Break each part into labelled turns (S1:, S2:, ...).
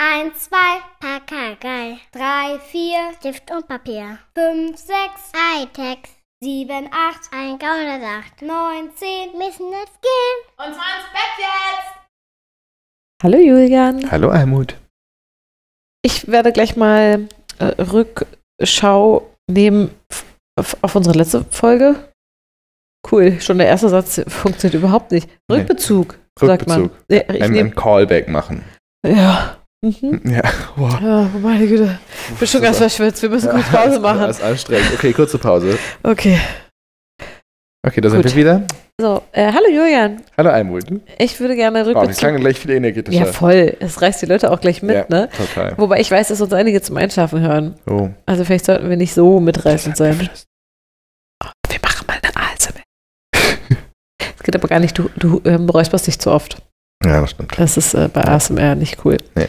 S1: Eins, zwei, Pakagei. Drei, vier, Stift und Papier. Fünf, sechs, Hightech. Sieben, acht, ein Gaunersacht. Neun, zehn, müssen jetzt gehen.
S2: Und zwar ins Bett jetzt!
S3: Hallo Julian.
S4: Hallo Almut.
S3: Ich werde gleich mal äh, Rückschau nehmen auf, auf unsere letzte Folge. Cool, schon der erste Satz funktioniert überhaupt nicht.
S4: Nee.
S3: Rückbezug, sagt man.
S4: Rückbezug.
S3: Ja, ich
S4: Ein, ein Callback machen.
S3: ja. Mhm.
S4: Ja, wow.
S3: ja, meine Güte. Ich bin schon ganz verschwitzt. Wir müssen kurz Pause machen.
S4: Das ist anstrengend. Okay, kurze Pause.
S3: Okay.
S4: Okay, da sind wir wieder.
S3: So, äh, hallo Julian.
S4: Hallo Almut.
S3: Ich würde gerne
S4: Wow, wir klangen gleich viel energetischer.
S3: ja, voll. Es reißt die Leute auch gleich mit,
S4: Ja,
S3: ne?
S4: Total.
S3: Wobei ich weiß, dass uns einige zum Einschlafen hören.
S4: Oh.
S3: Also vielleicht sollten wir nicht so mitreißend sein.
S4: Geflüstert.
S3: Wir machen mal eine ASMR. Es geht aber gar nicht, du, du ähm, räusperst dich zu oft.
S4: Ja, das stimmt.
S3: Das ist äh, bei ASMR nicht cool.
S4: Nee.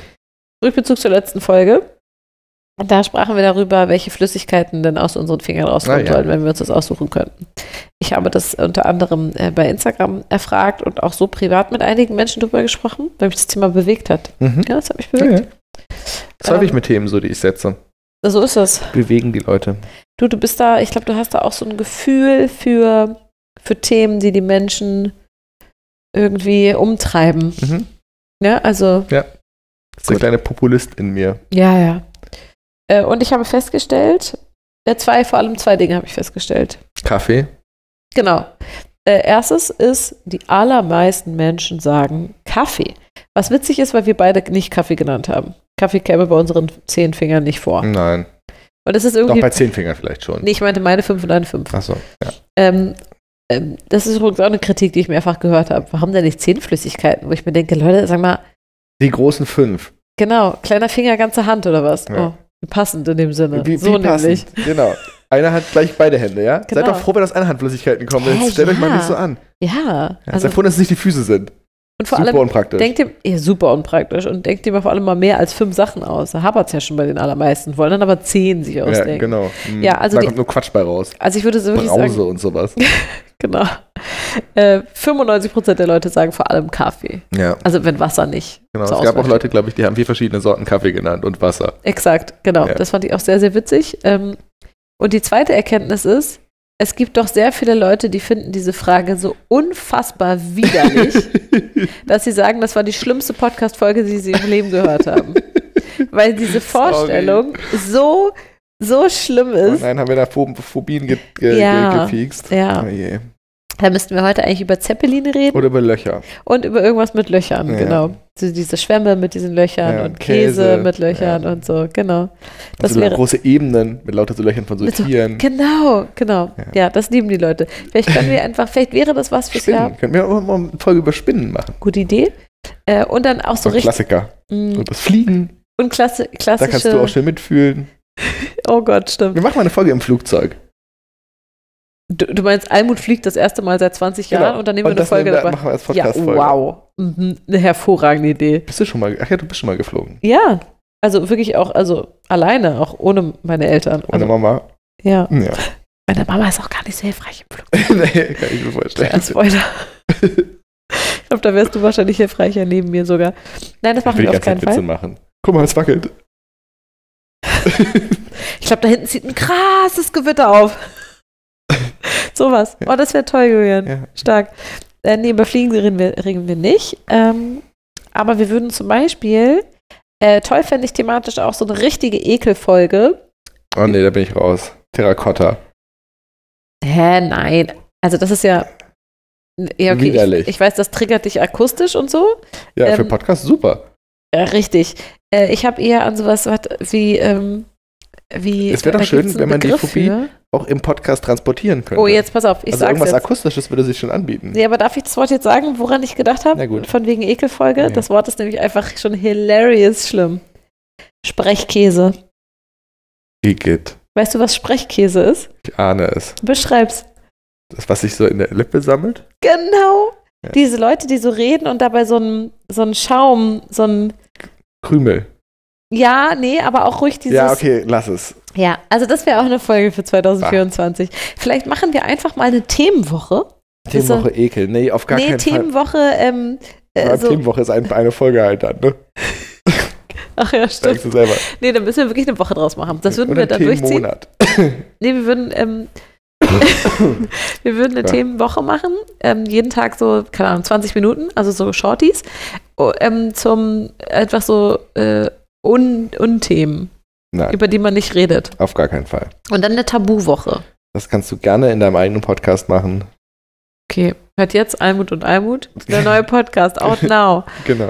S3: Rückbezug zur letzten Folge. Da sprachen wir darüber, welche Flüssigkeiten denn aus unseren Fingern rauskommen
S4: Ah, ja.
S3: sollen, wenn wir uns das aussuchen könnten. Ich habe das unter anderem äh, bei Instagram erfragt und auch so privat mit einigen Menschen drüber gesprochen, weil mich das Thema bewegt hat.
S4: Mhm.
S3: Ja, das hat mich
S4: Ja,
S3: bewegt.
S4: ja. Das habe ich
S3: Ähm,
S4: mit Themen so, die ich setze.
S3: So ist es.
S4: Bewegen die Leute.
S3: Du, du bist da, ich glaube, du hast da auch so ein Gefühl für, für Themen, die die Menschen irgendwie umtreiben.
S4: Mhm.
S3: Ja, also,
S4: Das ist der kleine Populist in mir.
S3: ja, ja. Äh, und ich habe festgestellt, äh, zwei, vor allem zwei Dinge habe ich festgestellt.
S4: Kaffee.
S3: Genau. Äh, erstes ist, die allermeisten Menschen sagen Kaffee. Was witzig ist, weil wir beide nicht Kaffee genannt haben. Kaffee käme bei unseren zehn Fingern nicht vor.
S4: Nein.
S3: Und das ist
S4: Doch
S3: irgendwie.
S4: bei zehn Fingern vielleicht schon.
S3: Nee, ich meinte meine fünf und deine fünf.
S4: Achso. Ja.
S3: Ähm, ähm, das ist übrigens auch eine Kritik, die ich mehrfach gehört habe. Warum denn nicht zehn Flüssigkeiten? Wo ich mir denke, Leute, sag mal,
S4: Die großen fünf.
S3: genau, kleiner Finger, ganze Hand oder was?
S4: Ja.
S3: Oh, passend in dem Sinne.
S4: Wie,
S3: so
S4: wie passend.
S3: nämlich.
S4: Genau. Eine Hand gleich beide Hände, ja?
S3: Genau.
S4: Seid doch froh, wenn aus einer Hand Flüssigkeiten kommen. Jetzt stellt euch mal
S3: ja.
S4: nicht so an.
S3: Ja,
S4: Ja,
S3: also,
S4: Seid froh, dass es nicht die Füße sind.
S3: und vor
S4: Super
S3: allem,
S4: unpraktisch.
S3: denkt ihr, ja, super unpraktisch und denkt ihr mal vor allem mal mehr als fünf Sachen aus. Da hapert es ja schon bei den allermeisten, wollen dann aber zehn sich
S4: ja,
S3: ausdenken.
S4: genau. Hm.
S3: Ja, also
S4: da
S3: die-
S4: kommt nur Quatsch bei raus.
S3: Also ich würde so wirklich
S4: Brause
S3: sagen,
S4: und sowas.
S3: genau. Äh, 95% der Leute sagen vor allem Kaffee.
S4: Ja,
S3: Also wenn Wasser nicht.
S4: genau. es gab auch Leute, glaube ich, die haben vier verschiedene Sorten Kaffee genannt und Wasser.
S3: Exakt, genau.
S4: Ja.
S3: Das fand ich auch sehr, sehr witzig. Ähm, und die zweite Erkenntnis ist, es gibt doch sehr viele Leute, die finden diese Frage so unfassbar widerlich, dass sie sagen, das war die schlimmste Podcast-Folge, die sie im Leben gehört haben. Weil diese Vorstellung so, so schlimm
S4: Oh
S3: ist.
S4: nein, haben wir da Phob Phobien ge ge
S3: Ja.
S4: ge gefixt?
S3: Ja.
S4: Oh je.
S3: Da müssten wir heute eigentlich über Zeppeline reden
S4: Oder über Löcher.
S3: und über irgendwas mit Löchern,
S4: Ja.
S3: genau. So diese Schwämme mit diesen Löchern
S4: Ja,
S3: und Käse,
S4: Käse,
S3: mit Löchern
S4: ja.
S3: und so, genau. Das
S4: Also
S3: wäre
S4: große Ebenen mit lauter so Löchern von so
S3: so-
S4: Tieren.
S3: Genau, genau. Ja. Das lieben die Leute. Vielleicht können wir einfach, vielleicht wäre das was fürs Jahr.
S4: Spinnen. Könnten wir auch mal eine Folge über Spinnen machen.
S3: Gute Idee. Äh, und dann auch so
S4: ein
S3: richtig.
S4: Klassiker.
S3: mh,
S4: Und das Fliegen,
S3: Und klasse,
S4: da
S3: klassische.
S4: kannst du auch schön mitfühlen.
S3: oh Gott, stimmt.
S4: Wir machen mal eine Folge im Flugzeug.
S3: Du, du meinst, Almut fliegt das erste Mal seit 20 Jahren und dann nehmen wir eine
S4: Genau.
S3: Folge
S4: wir,
S3: dabei.
S4: machen wir als
S3: Ja,
S4: Podcast-Folge.
S3: wow. Mhm, eine hervorragende Idee.
S4: Bist du schon mal, ach ja, du bist schon mal geflogen.
S3: Ja, also wirklich auch, also alleine, auch ohne meine Eltern.
S4: Meine
S3: Also,
S4: Mama.
S3: ja.
S4: Ja.
S3: Meine Mama ist auch gar nicht so hilfreich im Flug.
S4: nee, kann ich mir vorstellen.
S3: Als Spoiler. ich glaube, da wärst du wahrscheinlich hilfreicher neben mir sogar. Nein, das machen wir auf keinen
S4: Zeit Witze
S3: Fall.
S4: machen. Guck mal, es wackelt.
S3: Ich glaube, da hinten zieht ein krasses Gewitter auf. Sowas.
S4: Ja.
S3: Oh, das wäre toll, Julian.
S4: Ja.
S3: Stark. Äh, nee, über Fliegen reden wir, reden wir nicht. Ähm, aber wir würden zum Beispiel, äh, toll fände ich thematisch auch so eine richtige Ekelfolge.
S4: Oh nee, da bin ich raus. Terrakotta.
S3: Hä, nein. Also das ist ja. Ja, okay.
S4: Widerlich.
S3: Ich, ich weiß, das triggert dich akustisch und so.
S4: Ja, für
S3: Ähm,
S4: Podcast super.
S3: Ja, richtig. Äh, ich habe eher an sowas wie. Ähm, wie
S4: Es wär doch schön, wenn man die Phobie
S3: für.
S4: Auch im Podcast transportieren könnte.
S3: Oh, jetzt pass auf, ich
S4: also irgendwas
S3: jetzt.
S4: Akustisches würde sich schon anbieten.
S3: Nee, aber darf ich das Wort jetzt sagen, woran ich gedacht habe?
S4: Na gut.
S3: Von wegen Ekelfolge.
S4: Ja.
S3: Das Wort ist nämlich einfach schon hilarious schlimm. Sprechkäse.
S4: Igitt.
S3: Weißt du, was Sprechkäse ist?
S4: Ich ahne es.
S3: Beschreib's.
S4: Das, was sich so in der Lippe sammelt?
S3: Genau.
S4: Ja.
S3: Diese Leute, die so reden und dabei so ein, so ein Schaum, so ein.
S4: Krümel.
S3: Ja, nee, aber auch ruhig dieses.
S4: ja, okay, lass es.
S3: Ja, also das wäre auch eine Folge für 2024. Vielleicht machen wir einfach mal eine Themenwoche.
S4: Themenwoche Ekel. Nee, auf gar
S3: nee,
S4: keinen
S3: Themenwoche, ähm,
S4: Fall.
S3: äh,
S4: Aber
S3: so,
S4: Themenwoche ist ein, eine Folge halt dann, ne?
S3: Ach ja, stimmt.
S4: du selber.
S3: Nee, dann müssen wir wirklich eine Woche draus machen. Das würden
S4: Oder
S3: wir dann durchziehen.
S4: Themenmonat.
S3: Nee, wir würden, ähm, wir würden eine
S4: Ja.
S3: Themenwoche machen. Ähm, jeden Tag so, keine Ahnung, 20 Minuten, also so Shorties. Oh, ähm, zum etwas so äh, Un Unthemen,
S4: Nein,
S3: über die man nicht redet.
S4: auf gar keinen Fall.
S3: Und dann eine Tabuwoche.
S4: Das kannst du gerne in deinem eigenen Podcast machen.
S3: Okay, hört jetzt Almut und Almut. Der neue Podcast, out now.
S4: Genau.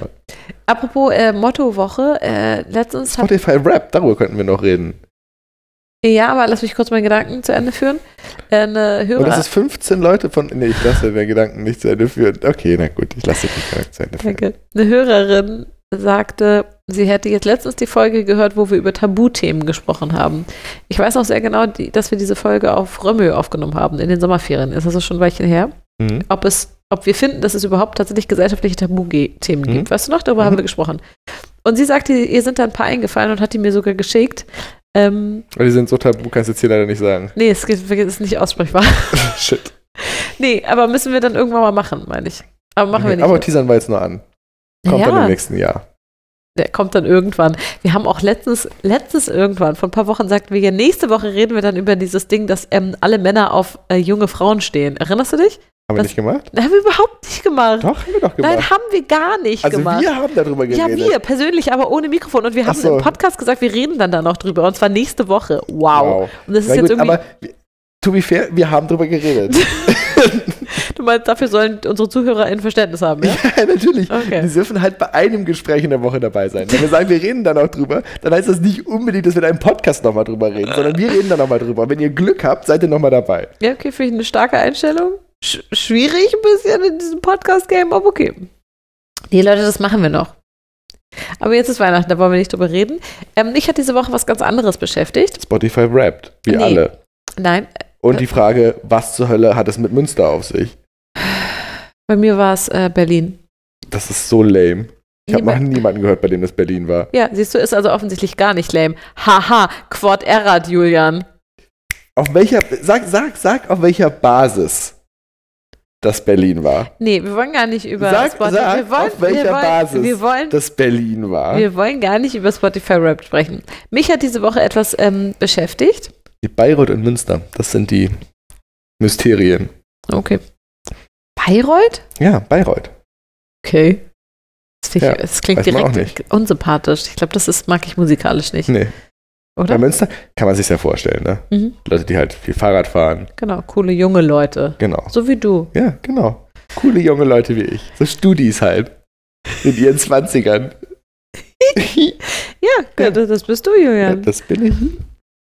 S3: Apropos äh, Mottowoche, äh, letztens hat,
S4: Spotify Rap, darüber könnten wir noch reden.
S3: ja, aber lass mich kurz meinen Gedanken zu Ende führen. Äh, eine
S4: Und das
S3: Hörer,
S4: ist 15 Leute von. Nee, ich lasse den Gedanken nicht zu Ende führen. Okay, na gut, ich lasse den Gedanken zu Ende führen.
S3: Danke. Eine Hörerin sagte, sie hätte jetzt letztens die Folge gehört, wo wir über Tabuthemen gesprochen haben. Ich weiß noch sehr genau, die, dass wir diese Folge auf Römö aufgenommen haben, in den Sommerferien. Ist also schon ein Weilchen her.
S4: Mhm.
S3: Ob es, ob wir finden, dass es überhaupt tatsächlich gesellschaftliche Tabuthemen
S4: Mhm.
S3: gibt. Weißt du noch? Darüber
S4: Mhm.
S3: haben wir gesprochen. Und sie sagte, ihr sind da ein paar eingefallen und hat die mir sogar geschickt. Ähm,
S4: Aber die sind so tabu, kannst du jetzt hier leider nicht sagen.
S3: nee, es ist nicht aussprechbar.
S4: Shit.
S3: nee, aber müssen wir dann irgendwann mal machen, meine ich. Aber machen wir nicht.
S4: Aber teasern wir jetzt nur an. Kommt dann
S3: Ja.
S4: im nächsten Jahr.
S3: Der kommt dann irgendwann. Wir haben auch letztens, letztens irgendwann, vor ein paar Wochen sagten wir ja, nächste Woche reden wir dann über dieses Ding, dass ähm, alle Männer auf äh, junge Frauen stehen. Erinnerst du dich?
S4: Haben wir
S3: Das-
S4: nicht gemacht?
S3: Haben wir überhaupt nicht gemacht.
S4: Doch, haben wir doch gemacht.
S3: Nein, haben wir gar nicht
S4: also
S3: gemacht.
S4: wir haben darüber
S3: ja,
S4: geredet.
S3: wir persönlich, aber ohne Mikrofon. Und wir haben
S4: so.
S3: im Podcast gesagt, wir reden dann da noch drüber. Und zwar nächste Woche. Wow. Und das ist
S4: Na
S3: jetzt
S4: gut,
S3: irgendwie.
S4: aber to be fair, wir haben drüber geredet.
S3: du meinst, dafür sollen unsere Zuhörer ein Verständnis haben, ja?
S4: ja, natürlich.
S3: Okay.
S4: Die dürfen halt bei einem Gespräch in der Woche dabei sein. Wenn wir sagen, wir reden dann auch drüber, dann heißt das nicht unbedingt, dass wir in einem Podcast nochmal drüber reden, sondern wir reden dann nochmal drüber. Wenn ihr Glück habt, seid ihr nochmal dabei.
S3: Ja, okay, finde ich eine starke Einstellung. Sch schwierig ein bisschen in diesem Podcast-Game, aber okay. Nee, Leute, das machen wir noch. Aber jetzt ist Weihnachten, da wollen wir nicht drüber reden. Ähm, mich hat diese Woche was ganz anderes beschäftigt.
S4: Spotify rappt, wie
S3: Nee.
S4: alle.
S3: Nein,
S4: Und die Frage, was zur Hölle hat es mit Münster auf sich?
S3: bei mir war es äh, Berlin.
S4: Das ist so lame. Ich habe noch
S3: Niemand-
S4: niemanden gehört, bei dem das Berlin war.
S3: Ja, siehst du, ist also offensichtlich gar nicht lame. Haha, Quad Errad, Julian.
S4: Auf welcher, sag, sag, sag, auf welcher Basis das Berlin war.
S3: Nee, wir wollen gar nicht über
S4: Sag-
S3: Spotify.
S4: sag,
S3: wir wollen,
S4: auf welcher
S3: wir wollen,
S4: Basis
S3: Wir wollen,
S4: Das Berlin war.
S3: wir wollen gar nicht über Spotify Rap sprechen. Mich hat diese Woche etwas ähm, beschäftigt.
S4: Die Bayreuth und Münster, das sind die Mysterien.
S3: Okay. Bayreuth?
S4: Ja, Bayreuth.
S3: Okay. Das, ich,
S4: Ja,
S3: das klingt direkt unsympathisch. Ich glaube, das ist, mag ich musikalisch nicht,
S4: Nee, bei
S3: oder?
S4: Münster kann man sich ja vorstellen, ne?
S3: Mhm.
S4: Leute, die halt viel Fahrrad fahren.
S3: Genau, coole junge Leute.
S4: Genau.
S3: So wie du.
S4: Ja, genau. Coole junge Leute wie ich. So Studis halt. In ihren Zwanzigern.
S3: Ja,
S4: Ja.
S3: Das, bist du,
S4: ja,
S3: Julian.
S4: das bin ich.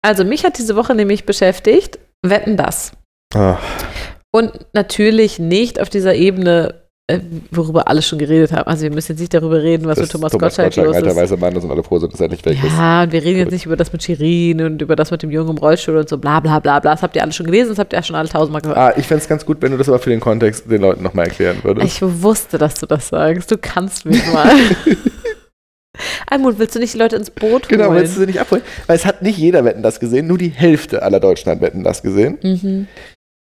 S3: Also, mich hat diese Woche nämlich beschäftigt, wetten das.
S4: Ah,
S3: Und natürlich nicht auf dieser Ebene, äh, worüber alle schon geredet haben. Also wir müssen jetzt nicht darüber reden, was
S4: das
S3: mit Thomas,
S4: Thomas
S3: Gottschalk
S4: Gottschalk,
S3: los ist.
S4: weißer Mann, das sind alle froh, sind, dass er nicht weg ist.
S3: Ja, und wir reden jetzt nicht über das mit Shirin und über das mit dem Jungen im Rollstuhl und so bla bla bla bla. Das habt ihr alle schon gelesen, das habt ihr ja schon alle tausendmal gehört.
S4: Ah, ich fände es ganz gut, wenn du das aber für den Kontext den Leuten nochmal erklären würdest.
S3: Ich wusste, dass du das sagst. Du kannst mich mal. Almut, willst du nicht die Leute ins Boot
S4: Genau,
S3: holen?
S4: willst du sie nicht abholen? Weil es hat nicht jeder Wetten das gesehen, nur die Hälfte aller Deutschen hat Wetten das gesehen.
S3: mhm.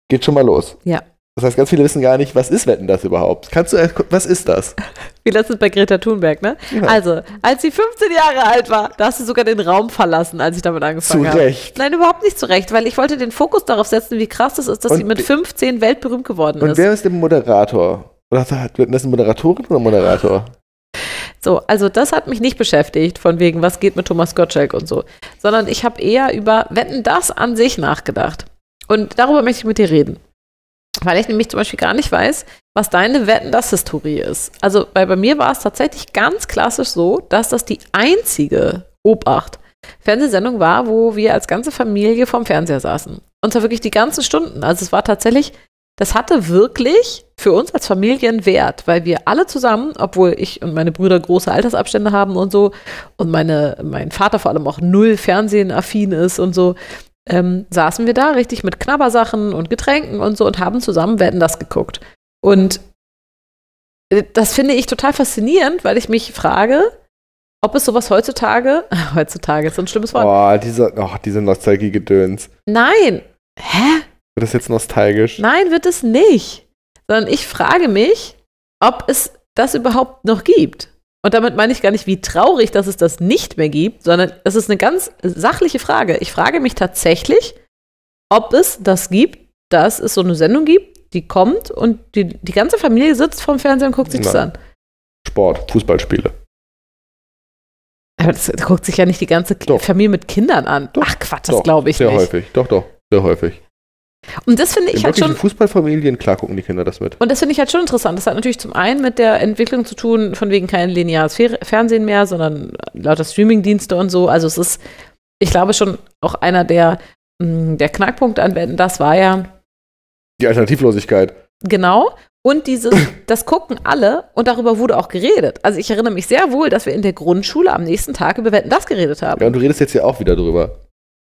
S4: Geht schon mal los.
S3: Ja.
S4: Das heißt, ganz viele wissen gar nicht, was ist Wetten das überhaupt? Kannst du, erst- was ist das?
S3: Wie letztens bei Greta Thunberg, ne?
S4: Ja.
S3: Also, als sie 15 Jahre alt war, da hast du sogar den Raum verlassen, als ich damit
S4: Zu
S3: angefangen habe.
S4: Recht.
S3: Nein, überhaupt nicht zu Recht, weil ich wollte den Fokus darauf setzen, wie krass es ist, dass
S4: Und
S3: sie mit
S4: wie-
S3: 15 weltberühmt geworden
S4: Und
S3: ist.
S4: wer ist der Moderator? Oder hat hat Wetten das eine Moderatorin oder Moderator?
S3: So, also das hat mich nicht beschäftigt, von wegen, was geht mit Thomas Gottschalk und so, sondern ich habe eher über Wetten das an sich nachgedacht. Und darüber möchte ich mit dir reden. Weil ich nämlich zum Beispiel gar nicht weiß, was deine Wetten das Historie ist. Also, weil bei mir war es tatsächlich ganz klassisch so, dass das die einzige Obacht Fernsehsendung war, wo wir als ganze Familie vorm Fernseher saßen. Und zwar wirklich die ganzen Stunden. Also es war tatsächlich, das hatte wirklich für uns als Familie einen Wert, weil wir alle zusammen, obwohl ich und meine Brüder große Altersabstände haben und so, und meine, mein Vater vor allem auch null Fernsehen-affin ist und so, ähm, saßen wir da richtig mit Knabbersachen und Getränken und so und haben zusammen Wetten das geguckt. Und äh, das finde ich total faszinierend, weil ich mich frage, ob es sowas heutzutage, heutzutage ist so ein schlimmes Wort.
S4: Oh, dieser, oh, diese Nostalgie-Gedöns.
S3: Nein. Hä?
S4: Wird das jetzt nostalgisch?
S3: Nein, wird es nicht. Sondern ich frage mich, ob es das überhaupt noch gibt. Und damit meine ich gar nicht, wie traurig, dass es das nicht mehr gibt, sondern es ist eine ganz sachliche Frage. Ich frage mich tatsächlich, ob es das gibt, dass es so eine Sendung gibt, die kommt und die, die ganze Familie sitzt vorm Fernseher und guckt sich das
S4: Nein.
S3: an.
S4: Sport, Fußballspiele.
S3: Aber das, das guckt sich ja nicht die ganze
S4: Doch.
S3: Familie mit Kindern an.
S4: Doch.
S3: Ach Quatsch, das glaube ich
S4: sehr
S3: nicht.
S4: häufig. Doch, doch, sehr häufig.
S3: Und das finde
S4: In
S3: ich halt schon.
S4: Fußballfamilien, klar gucken die Kinder das mit.
S3: Und das finde ich halt schon interessant. Das hat natürlich zum einen mit der Entwicklung zu tun, von wegen kein lineares Fer Fernsehen mehr, sondern lauter Streamingdienste und so. Also es ist, ich glaube schon auch einer der, mh, der Knackpunkte an Wetten, das war ja
S4: Die Alternativlosigkeit.
S3: genau. Und dieses, das gucken alle und darüber wurde auch geredet. Also ich erinnere mich sehr wohl, dass wir in der Grundschule am nächsten Tag über Wetten, das geredet haben.
S4: Ja, und du redest jetzt ja auch wieder drüber.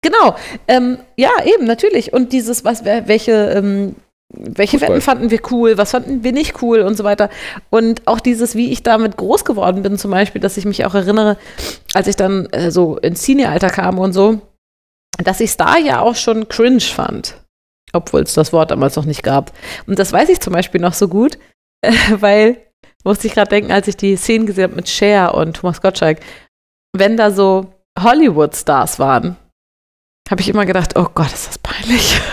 S3: Genau. Ähm, ja, eben, natürlich. Und dieses, was, welche, ähm, welche
S4: Fußball.
S3: Wetten fanden wir cool, was fanden wir nicht cool und so weiter. Und auch dieses, wie ich damit groß geworden bin, zum Beispiel, dass ich mich auch erinnere, als ich dann äh, so ins Senior-Alter kam und so, dass ich es da ja auch schon cringe fand. Obwohl es das Wort damals noch nicht gab. Und das weiß ich zum Beispiel noch so gut, äh, weil, musste ich gerade denken, als ich die Szenen gesehen habe mit Cher und Thomas Gottschalk, wenn da so Hollywood-Stars waren, habe ich immer gedacht, oh Gott, ist das peinlich.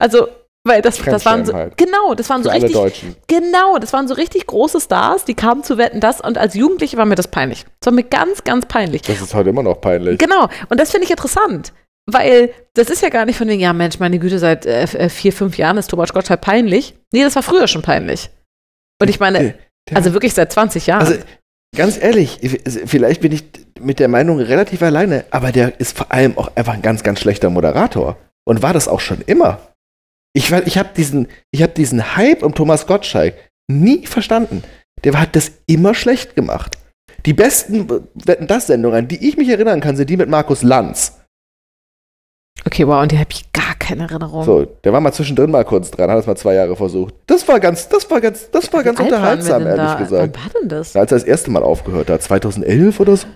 S3: Also, weil das, das waren so,
S4: halt.
S3: genau, das waren so
S4: Für alle
S3: richtig,
S4: Deutschen.
S3: genau, das waren so richtig große Stars, die kamen zu wetten, das und als Jugendliche war mir das peinlich. Das war mir ganz, ganz peinlich.
S4: Das ist heute immer noch peinlich.
S3: Genau, und das finde ich interessant, weil das ist ja gar nicht von wegen, ja Mensch, meine Güte, seit äh, äh, vier, fünf Jahren ist Thomas Gottschalk peinlich. Nee, das war früher schon peinlich. Und ich meine,
S4: Der-
S3: also wirklich seit 20 Jahren.
S4: Also, ganz ehrlich, vielleicht bin ich mit der Meinung relativ alleine, aber der ist vor allem auch einfach ein ganz, ganz schlechter Moderator. Und war das auch schon immer. Ich, ich habe diesen, hab diesen Hype um Thomas Gottschalk nie verstanden. Der hat das immer schlecht gemacht. Die besten Wetten das Sendungen, an die ich mich erinnern kann, sind die mit Markus Lanz.
S3: okay, wow, und die habe ich gar keine Erinnerung.
S4: So, der war mal zwischendrin mal kurz dran, hat es mal zwei Jahre versucht. Das war ganz, das war ganz, das war ganz
S3: Wie wir
S4: unterhaltsam, ehrlich
S3: da?
S4: gesagt.
S3: Wann war denn das?
S4: Als er das erste Mal aufgehört hat, 2011 oder so?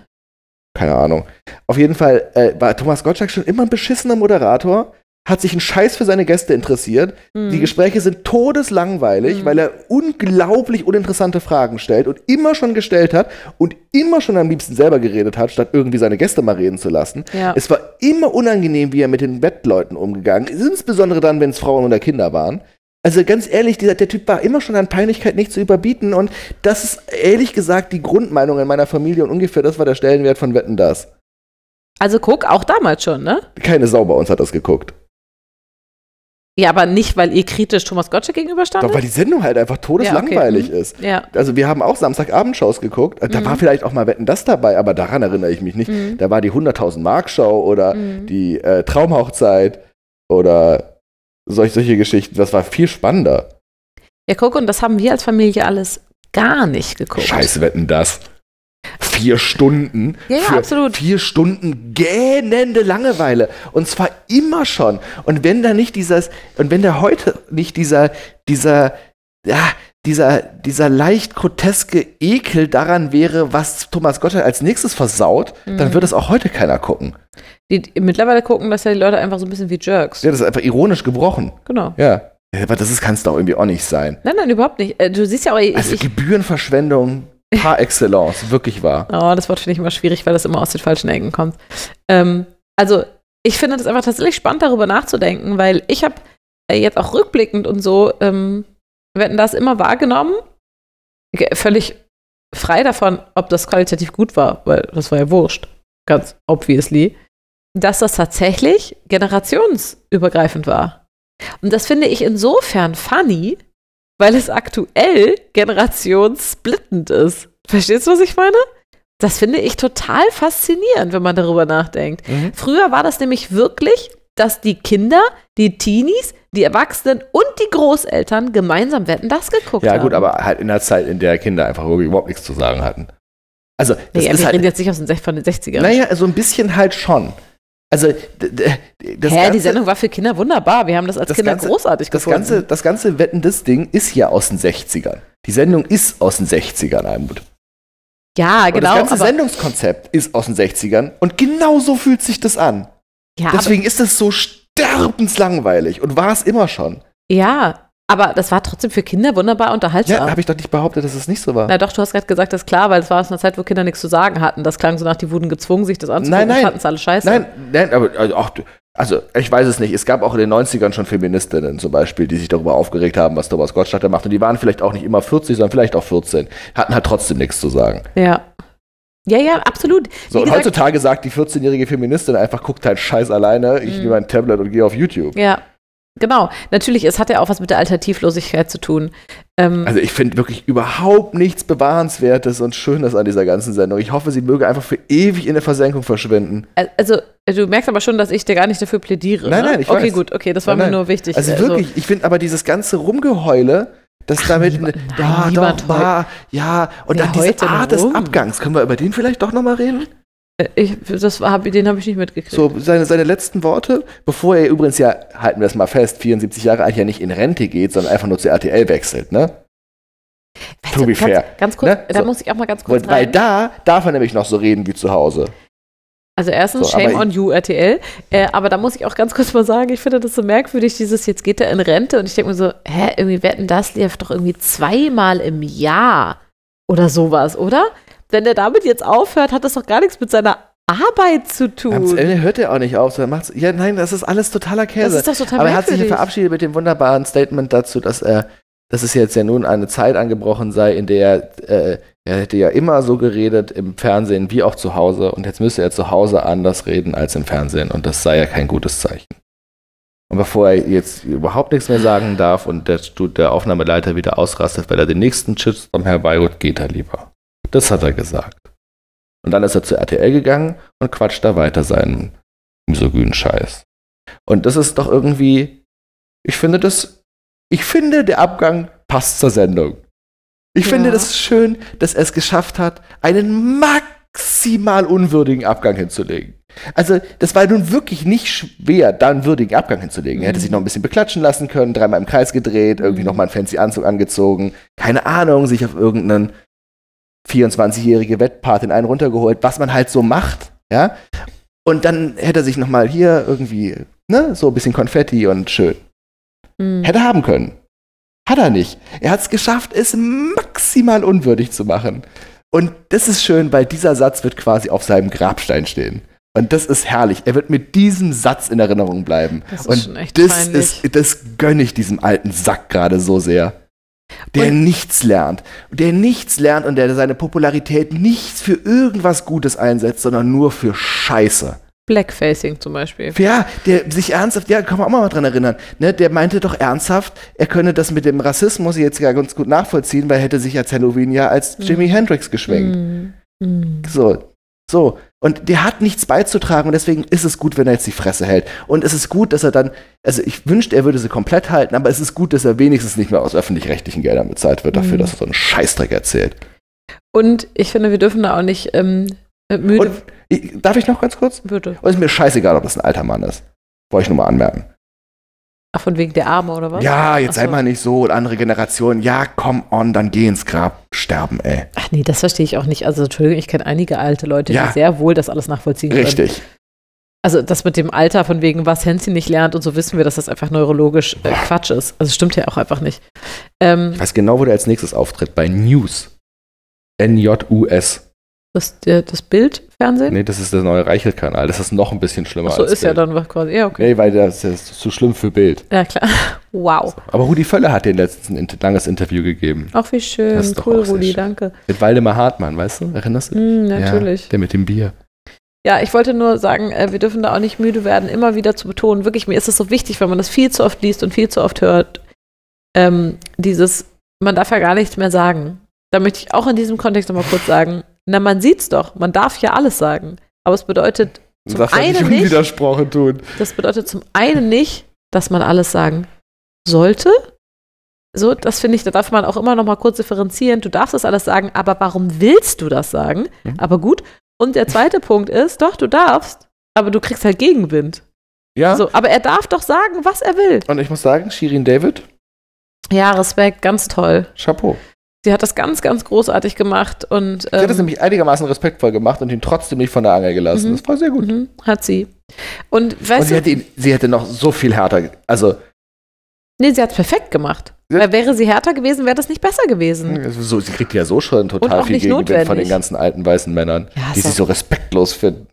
S4: Keine Ahnung. Auf jeden Fall äh, war Thomas Gottschalk schon immer ein beschissener Moderator, hat sich einen Scheiß für seine Gäste interessiert.
S3: Hm.
S4: Die Gespräche sind todeslangweilig,
S3: Mhm.
S4: weil er unglaublich uninteressante Fragen stellt und immer schon gestellt hat und immer schon am liebsten selber geredet hat, statt irgendwie seine Gäste mal reden zu lassen.
S3: Ja.
S4: Es war immer unangenehm, wie er mit den Wettleuten umgegangen ist, insbesondere dann, wenn es Frauen oder Kinder waren. Also ganz ehrlich, dieser, der Typ war immer schon an Peinlichkeit nicht zu überbieten und das ist ehrlich gesagt die Grundmeinung in meiner Familie und ungefähr das war der Stellenwert von Wetten das.
S3: Also guck, auch damals schon, ne?
S4: Keine Sau bei uns hat das geguckt.
S3: Ja, aber nicht, weil ihr kritisch Thomas Gottschalk gegenüberstandet?
S4: Doch weil die Sendung halt einfach todeslangweilig
S3: Ja, okay.
S4: ist.
S3: ja.
S4: Also wir haben auch Samstagabendshows geguckt. Da
S3: Mhm.
S4: war vielleicht auch mal Wetten das dabei, aber daran erinnere ich mich nicht.
S3: Mhm.
S4: Da war die 100.000 Mark Show oder
S3: Mhm.
S4: die äh, Traumhochzeit oder solch, solche Geschichten. Das war viel spannender.
S3: Ja, guck, und das haben wir als Familie alles gar nicht geguckt.
S4: Scheiß Wetten das. Vier Stunden.
S3: Ja, ja,
S4: für
S3: absolut.
S4: Vier Stunden gähnende Langeweile. Und zwar immer schon. Und wenn da nicht dieses, und wenn da heute nicht dieser, dieser, ja, dieser, dieser leicht groteske Ekel daran wäre, was Thomas Gottschalk als nächstes versaut, dann
S3: Mhm.
S4: würde es auch heute keiner gucken.
S3: Die, die mittlerweile gucken das ja die Leute einfach so ein bisschen wie Jerks.
S4: Ja, das ist einfach ironisch gebrochen.
S3: Genau.
S4: Ja. Aber das ist, kann es doch irgendwie auch nicht sein.
S3: Nein, nein, überhaupt nicht. Äh, Du siehst ja auch, ich,
S4: Also Gebührenverschwendung par excellence, wirklich wahr.
S3: oh, das Wort finde ich immer schwierig, weil das immer aus den falschen Ecken kommt. Ähm, also, ich finde das einfach tatsächlich spannend, darüber nachzudenken, weil ich habe äh, jetzt auch rückblickend und so, ähm, hatten das immer wahrgenommen, ge- völlig frei davon, ob das qualitativ gut war, weil das war ja wurscht, ganz obviously, dass das tatsächlich generationsübergreifend war. Und das finde ich insofern funny, weil es aktuell generationssplittend ist. Verstehst du, was ich meine? Das finde ich total faszinierend, wenn man darüber nachdenkt.
S4: Mhm.
S3: Früher war das nämlich wirklich, dass die Kinder, die Teenies, die Erwachsenen und die Großeltern gemeinsam Wetten das geguckt
S4: Ja,
S3: haben.
S4: gut, aber halt in der Zeit, in der Kinder einfach überhaupt nichts zu sagen hatten. Also, das
S3: Nee,
S4: ist
S3: wir
S4: halt.
S3: reden jetzt nicht aus den, von den 60ern.
S4: Naja, so ein bisschen halt schon. Also, das
S3: Hä,
S4: ganze,
S3: die Sendung war für Kinder wunderbar. Wir haben das als
S4: Das
S3: Kinder
S4: Ganze-
S3: großartig
S4: das
S3: gefunden.
S4: ganze, das ganze Wetten, das Ding ist ja aus den 60ern. Die Sendung ist aus den 60ern, Almut.
S3: ja,
S4: Und
S3: genau.
S4: das ganze Sendungskonzept ist aus den 60ern und genau so fühlt sich das an.
S3: ja,
S4: Deswegen ist es so sterbenslangweilig und war es immer schon.
S3: ja, Aber das war trotzdem für Kinder wunderbar unterhaltsam.
S4: Ja, habe ich doch nicht behauptet, dass es nicht so war.
S3: Na doch, du hast gerade gesagt, das ist klar, weil es war aus einer Zeit, wo Kinder nichts zu sagen hatten. Das klang so nach, die wurden gezwungen, sich das anzugucken
S4: Nein, nein.
S3: alle scheiße.
S4: Nein, nein, aber also, auch, also ich weiß es nicht. Es gab auch in den 90ern schon Feministinnen zum Beispiel, die sich darüber aufgeregt haben, was Thomas Gottschalk macht. Und die waren vielleicht auch nicht immer 40, sondern vielleicht auch 14. Hatten halt trotzdem nichts zu sagen.
S3: Ja. Ja, ja, absolut.
S4: So,
S3: Wie
S4: und
S3: gesagt,
S4: heutzutage sagt die 14-jährige Feministin einfach, guckt halt Scheiß alleine, ich
S3: Mhm.
S4: nehme mein Tablet und gehe auf YouTube.
S3: Ja, genau. Natürlich, es hat ja auch was mit der Alternativlosigkeit zu tun. Ähm,
S4: Also ich finde wirklich überhaupt nichts Bewahrenswertes und Schönes an dieser ganzen Sendung. Ich hoffe, sie möge einfach für ewig in der Versenkung verschwinden.
S3: also, du merkst aber schon, dass ich dir gar nicht dafür plädiere.
S4: Nein,
S3: ne?
S4: nein, ich
S3: Okay,
S4: weiß.
S3: gut, okay, das war
S4: Nein,
S3: mir
S4: nein.
S3: nur wichtig.
S4: Also wirklich, ich finde aber dieses ganze Rumgeheule, das damit,
S3: niemand-
S4: ja,
S3: nein, niemand
S4: doch, war, ja, und dann diese Art des? Abgangs, können wir über den vielleicht doch nochmal reden?
S3: Äh, ich, das hab, den habe ich nicht mitgekriegt.
S4: So, seine, seine letzten Worte, bevor er übrigens ja, halten wir das mal fest, 74 Jahre alt ja nicht in Rente geht, sondern einfach nur zu RTL wechselt, ne?
S3: Weißt
S4: to be fair,
S3: Ganz kurz,
S4: ne?
S3: da
S4: So.
S3: muss ich auch mal ganz kurz
S4: Weil, weil da darf er nämlich noch so reden wie zu Hause.
S3: Also erstens,
S4: So,
S3: shame on you, RTL. Äh, aber da muss ich auch ganz kurz mal sagen, ich finde das so merkwürdig, dieses, jetzt geht er in Rente und ich denke mir so, hä, irgendwie wetten, das lief doch irgendwie zweimal im Jahr oder sowas, oder? Wenn der damit jetzt aufhört, hat das doch gar nichts mit seiner Arbeit zu
S4: Am
S3: tun.
S4: Ende hört er auch nicht auf, sondern macht's. Ja, nein, das ist alles totaler
S3: Das
S4: Käse.
S3: ist doch total
S4: Aber er hat sich ja verabschiedet mit dem wunderbaren Statement dazu, dass er, dass es jetzt ja nun eine Zeit angebrochen sei, in der äh, er hätte ja immer so geredet im Fernsehen wie auch zu Hause und jetzt müsse er zu Hause anders reden als im Fernsehen und das sei ja kein gutes Zeichen. Und bevor er jetzt überhaupt nichts mehr sagen darf und der, der Aufnahmeleiter wieder ausrastet, weil er den nächsten Shitstorm herbeiholt, geht er lieber. Das hat er gesagt. Und dann ist er zu RTL gegangen und quatscht da weiter seinen misogynen Scheiß. Und das ist doch irgendwie, ich finde das, ich finde, der Abgang passt zur Sendung. Ich finde
S3: Ja.
S4: das schön, dass er es geschafft hat, einen maximal unwürdigen Abgang hinzulegen. Also, das war nun wirklich nicht schwer, da einen würdigen Abgang hinzulegen. Er hätte
S3: Mhm.
S4: sich noch ein bisschen beklatschen lassen können, dreimal im Kreis gedreht, irgendwie
S3: Mhm.
S4: noch mal einen fancy Anzug angezogen, keine Ahnung, sich auf irgendeinen 24-jährige Wettpatin einen runtergeholt, was man halt so macht, ja. Und dann hätte er sich noch mal hier irgendwie, ne, so ein bisschen Konfetti und schön.
S3: Hm.
S4: Hätte haben können. Hat er nicht. Er hat es geschafft, es maximal unwürdig zu machen. Und das ist schön, weil dieser Satz wird quasi auf seinem Grabstein stehen. Und das ist herrlich. Er wird mit diesem Satz in Erinnerung bleiben.
S3: Das ist
S4: Und
S3: schon echt
S4: das,
S3: peinlich.
S4: ist, das gönne ich diesem alten Sack gerade so sehr. Der
S3: Und-
S4: nichts lernt. Der nichts lernt und der seine Popularität nicht für irgendwas Gutes einsetzt, sondern nur für Scheiße.
S3: Blackfacing zum Beispiel.
S4: Ja, der sich ernsthaft, ja, kann man auch mal dran erinnern, ne, der meinte doch ernsthaft, er könne das mit dem Rassismus jetzt ja ganz gut nachvollziehen, weil er hätte sich als Halloween ja als Jimi Hendrix geschwenkt.
S3: Hm. Hm.
S4: So, so. Und der hat nichts beizutragen und deswegen ist es gut, wenn er jetzt die Fresse hält. Und es ist gut, dass er dann, also ich wünschte, er würde sie komplett halten, aber es ist gut, dass er wenigstens nicht mehr aus öffentlich-rechtlichen Geldern bezahlt wird dafür,
S3: Mhm.
S4: dass er so einen Scheißdreck erzählt.
S3: Und ich finde, wir dürfen da auch nicht ähm, äh, müde.
S4: Und ich, darf ich noch ganz kurz?
S3: Bitte.
S4: Und ist mir scheißegal, ob das ein alter Mann ist. Wollte ich nur mal anmerken.
S3: Ach, von wegen der Arme oder was?
S4: Ja, jetzt
S3: so.
S4: mal nicht so und andere Generationen. Ja, come on, dann geh ins Grab sterben, ey.
S3: Ach nee, das verstehe ich auch nicht. Also, Entschuldigung, ich kenne einige alte Leute,
S4: Ja.
S3: die sehr wohl das alles nachvollziehen können.
S4: Richtig.
S3: Also, das mit dem Alter, von wegen, was Hänschen nicht lernt und so wissen wir, dass das einfach neurologisch äh, Quatsch ist. Also, stimmt ja auch einfach nicht. Ähm,
S4: Ich weiß genau, wo der als nächstes auftritt. Bei News. N-J-U-S.
S3: Das, der, das Bildfernsehen?
S4: Nee, das ist der neue Reichel-Kanal. Das ist noch ein bisschen schlimmer
S3: Ach so,
S4: als
S3: ist ja
S4: Bild.
S3: dann was quasi. Ja, okay.
S4: Nee, weil das ist zu schlimm für Bild.
S3: Ja, klar. Wow.
S4: Aber Rudi Völler hat den letztens ein langes Interview gegeben.
S3: Ach, wie schön.
S4: Das ist
S3: Cool,
S4: auch
S3: Rudi,
S4: schön.
S3: danke.
S4: Mit Waldemar Hartmann, weißt du? Erinnerst du?
S3: Hm, natürlich.
S4: Ja, der mit dem Bier.
S3: Ja, ich wollte nur sagen, äh, wir dürfen da auch nicht müde werden, immer wieder zu betonen. Wirklich, mir ist es so wichtig, wenn man das viel zu oft liest und viel zu oft hört. Ähm, dieses, man darf ja gar nichts mehr sagen. Da möchte ich auch in diesem Kontext nochmal kurz sagen, na, man sieht's doch, man darf ja alles sagen. Aber es bedeutet, Zum
S4: nicht
S3: einen nicht.
S4: unwidersprochen tun.
S3: das bedeutet zum einen nicht, dass man alles sagen sollte. So, das finde ich, da darf man auch immer noch mal kurz differenzieren. Du darfst das alles sagen, aber warum willst du das sagen?
S4: Mhm.
S3: Aber gut. Und der zweite Punkt ist, doch, du darfst, aber du kriegst halt Gegenwind.
S4: Ja.
S3: So, aber er darf doch sagen, was er will.
S4: Und ich muss sagen, Shirin David,
S3: Ja, Respekt, ganz toll.
S4: Chapeau.
S3: Sie hat das ganz, ganz großartig gemacht und
S4: Sie hat das
S3: ähm,
S4: nämlich einigermaßen respektvoll gemacht und ihn trotzdem nicht von der Angel gelassen.
S3: Mhm.
S4: Das war sehr gut.
S3: mhm, hat sie. Und
S4: Und
S3: weißt
S4: sie
S3: du,
S4: hätte, ihn, sie hätte noch so viel härter, also
S3: Nee, sie hat es perfekt gemacht. Weil wäre sie härter gewesen, wäre das nicht besser gewesen.
S4: So, sie kriegt ja so schon
S3: Und
S4: total viel Gegenwind von
S3: notwendig.
S4: den ganzen alten weißen Männern,
S3: Ja,
S4: die sie so respektlos finden.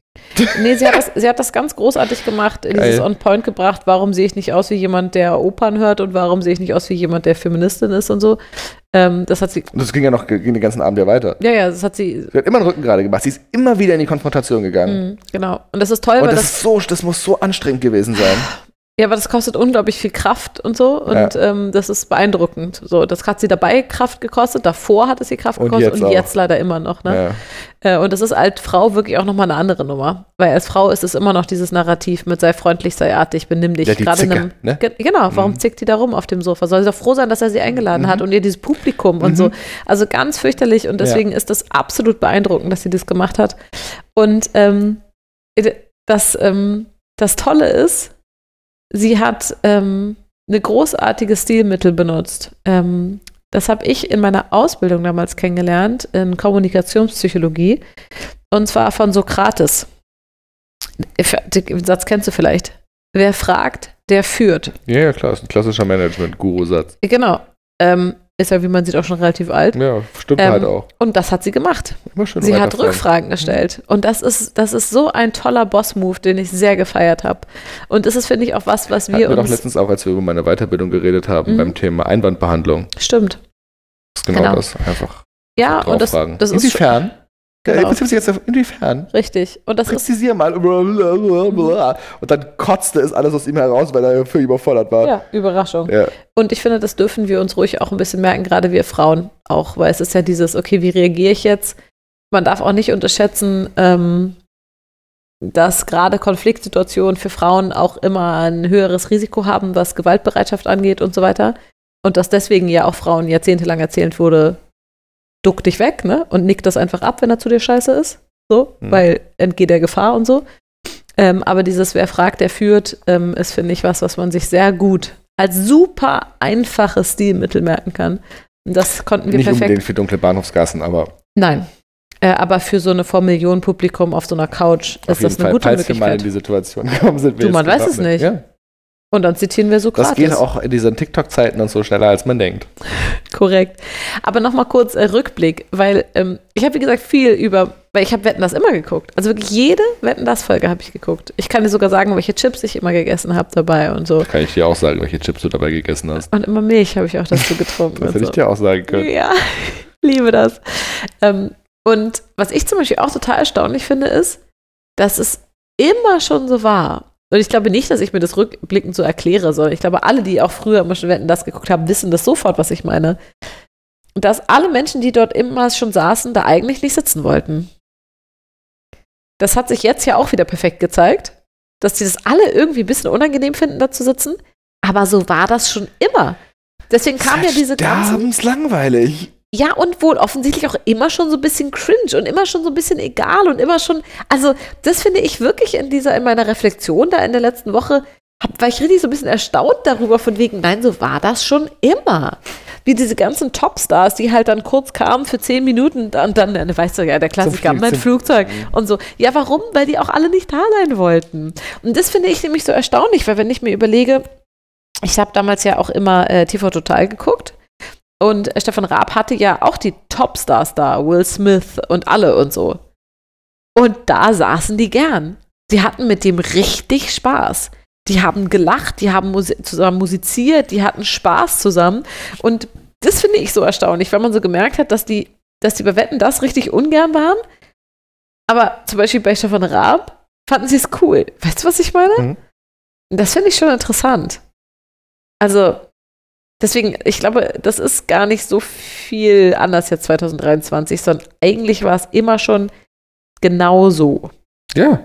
S3: Nee, sie hat, das, sie hat das ganz großartig gemacht, dieses
S4: Geil.
S3: On Point gebracht. Warum sehe ich nicht aus wie jemand, der Opern hört und warum sehe ich nicht aus wie jemand, der Feministin ist und so. Ähm, das hat sie,
S4: das ging ja noch ging den ganzen Abend ja weiter.
S3: ja, ja, das hat sie,
S4: Sie hat immer den Rücken gerade gemacht. Sie ist immer wieder in die Konfrontation gegangen.
S3: mh, genau. Und das ist toll,
S4: Und
S3: weil
S4: das,
S3: das,
S4: ist so, das muss so anstrengend gewesen sein.
S3: ja, aber das kostet unglaublich viel Kraft und so. Und ähm, das ist beeindruckend. So, das hat sie dabei Kraft gekostet, davor hat es sie Kraft
S4: Und
S3: gekostet
S4: jetzt
S3: und jetzt leider immer noch. Ne?
S4: Ja.
S3: Äh, und das ist als Frau wirklich auch nochmal eine andere Nummer. Weil als Frau ist es immer noch dieses Narrativ mit sei freundlich, sei artig, benimm dich.
S4: Ja, die
S3: Gerade in einem,
S4: ne?
S3: Ge genau, warum
S4: Mhm.
S3: zickt die da rum auf dem Sofa? Soll sie doch froh sein, dass er sie eingeladen hat und ihr dieses Publikum und
S4: Mhm.
S3: so. Also ganz fürchterlich und deswegen ist das absolut beeindruckend, dass sie das gemacht hat. Und ähm, das, ähm, das Tolle ist, sie hat ähm, eine großartige Stilmittel benutzt. Ähm, das habe ich in meiner Ausbildung damals kennengelernt, in Kommunikationspsychologie, und zwar von Sokrates. Den Satz kennst du vielleicht. Wer fragt, der führt.
S4: ja, ja, klar, ist ein klassischer Management-Guru-Satz.
S3: Genau. Ähm, ist ja, wie man sieht, auch schon relativ alt.
S4: Ja, stimmt
S3: Ähm,
S4: halt auch.
S3: Und das hat sie gemacht.
S4: Immer schön
S3: Sie hat. Rückfragen gestellt. Und das ist, das ist so ein toller Boss-Move, den ich sehr gefeiert habe. Und das ist, finde ich, auch was, was
S4: Hatten
S3: wir
S4: wir doch
S3: uns.
S4: letztens auch, als wir über meine Weiterbildung geredet haben,
S3: Mhm.
S4: beim Thema Einwandbehandlung.
S3: Stimmt.
S4: Das ist genau,
S3: Genau.
S4: das. Einfach
S3: Ja, und das, das ist
S4: Inwiefern?
S3: Genau.
S4: Ja, beziehungsweise jetzt auf inwiefern?
S3: richtig. Und das ist
S4: Präzisier mal. Und dann kotzte es alles aus ihm heraus, weil er völlig überfordert war.
S3: ja, Überraschung.
S4: Ja.
S3: Und ich finde, das dürfen wir uns ruhig auch ein bisschen merken, gerade wir Frauen auch, weil es ist ja dieses, okay, wie reagiere ich jetzt? Man darf auch nicht unterschätzen, ähm, dass gerade Konfliktsituationen für Frauen auch immer ein höheres Risiko haben, was Gewaltbereitschaft angeht und so weiter. Und dass deswegen ja auch Frauen jahrzehntelang erzählt wurde, duck dich weg, ne? Und nick das einfach ab, wenn er zu dir scheiße ist. So,
S4: Mhm.
S3: weil entgeh der Gefahr und so. Ähm, aber dieses Wer fragt, der führt, ähm, ist, finde ich, was, was man sich sehr gut als super einfaches Stilmittel merken kann. Und das konnten wir
S4: Nicht
S3: perfekt.
S4: unbedingt für dunkle Bahnhofsgassen, aber
S3: Nein. Äh, aber für so eine vor Millionen Publikum auf so einer Couch
S4: auf
S3: ist das eine
S4: Fall,
S3: gute
S4: falls wir mal in
S3: Möglichkeit.
S4: die Situation gekommen sind.
S3: Du,
S4: wir
S3: man
S4: jetzt
S3: weiß es nicht.
S4: Ja.
S3: Und dann zitieren wir Sokrates.
S4: Das geht auch in diesen TikTok-Zeiten und so schneller, als man denkt.
S3: Korrekt. Aber nochmal kurz äh, Rückblick, weil ähm, ich habe, wie gesagt, viel über, weil ich habe Wetten das immer geguckt. Also wirklich jede Wetten das Folge habe ich geguckt. Ich kann dir sogar sagen, welche Chips ich immer gegessen habe dabei und so.
S4: Kann ich dir auch sagen, welche Chips du dabei gegessen hast.
S3: Und immer Milch habe ich auch dazu getrunken.
S4: Das hätte
S3: so.
S4: ich dir auch sagen können.
S3: Ja, liebe das. Ähm, und was ich zum Beispiel auch total erstaunlich finde, ist, dass es immer schon so war. Und ich glaube nicht, dass ich mir das rückblickend so erkläre, sondern ich glaube, alle, die auch früher immer schon Wetten das geguckt haben, wissen das sofort, was ich meine. Dass alle Menschen, die dort immer schon saßen, da eigentlich nicht sitzen wollten. Das hat sich jetzt ja auch wieder perfekt gezeigt, dass die das alle irgendwie ein bisschen unangenehm finden, da zu sitzen. Aber so war das schon immer. Deswegen kam ja diese ganzen
S4: langweilig.
S3: Ja, und wohl offensichtlich auch immer schon so ein bisschen cringe und immer schon so ein bisschen egal und immer schon, also das finde ich wirklich in dieser, in meiner Reflexion da in der letzten Woche, hab, war ich richtig so ein bisschen erstaunt darüber, von wegen, nein, so war das schon immer. Wie diese ganzen Topstars, die halt dann kurz kamen für zehn Minuten und dann, dann weißt du ja, der Klassiker, mein
S4: Flug-
S3: Flugzeug und so. Ja, warum? Weil die auch alle nicht da sein wollten. Und das finde ich nämlich so erstaunlich, weil wenn ich mir überlege, ich habe damals ja auch immer äh, TV Total geguckt und Stefan Raab hatte ja auch die Topstars da, Will Smith und alle und so. Und da saßen die gern. Sie hatten mit dem richtig Spaß. Die haben gelacht, die haben musi zusammen musiziert, die hatten Spaß zusammen. Und das finde ich so erstaunlich, weil man so gemerkt hat, dass die, dass die bei Wetten das richtig ungern waren. Aber zum Beispiel bei Stefan Raab fanden sie es cool. Weißt du, was ich meine?
S4: Mhm.
S3: Das finde ich schon interessant. Also, deswegen, ich glaube, das ist gar nicht so viel anders jetzt 2023, sondern eigentlich war es immer schon genauso.
S4: Ja.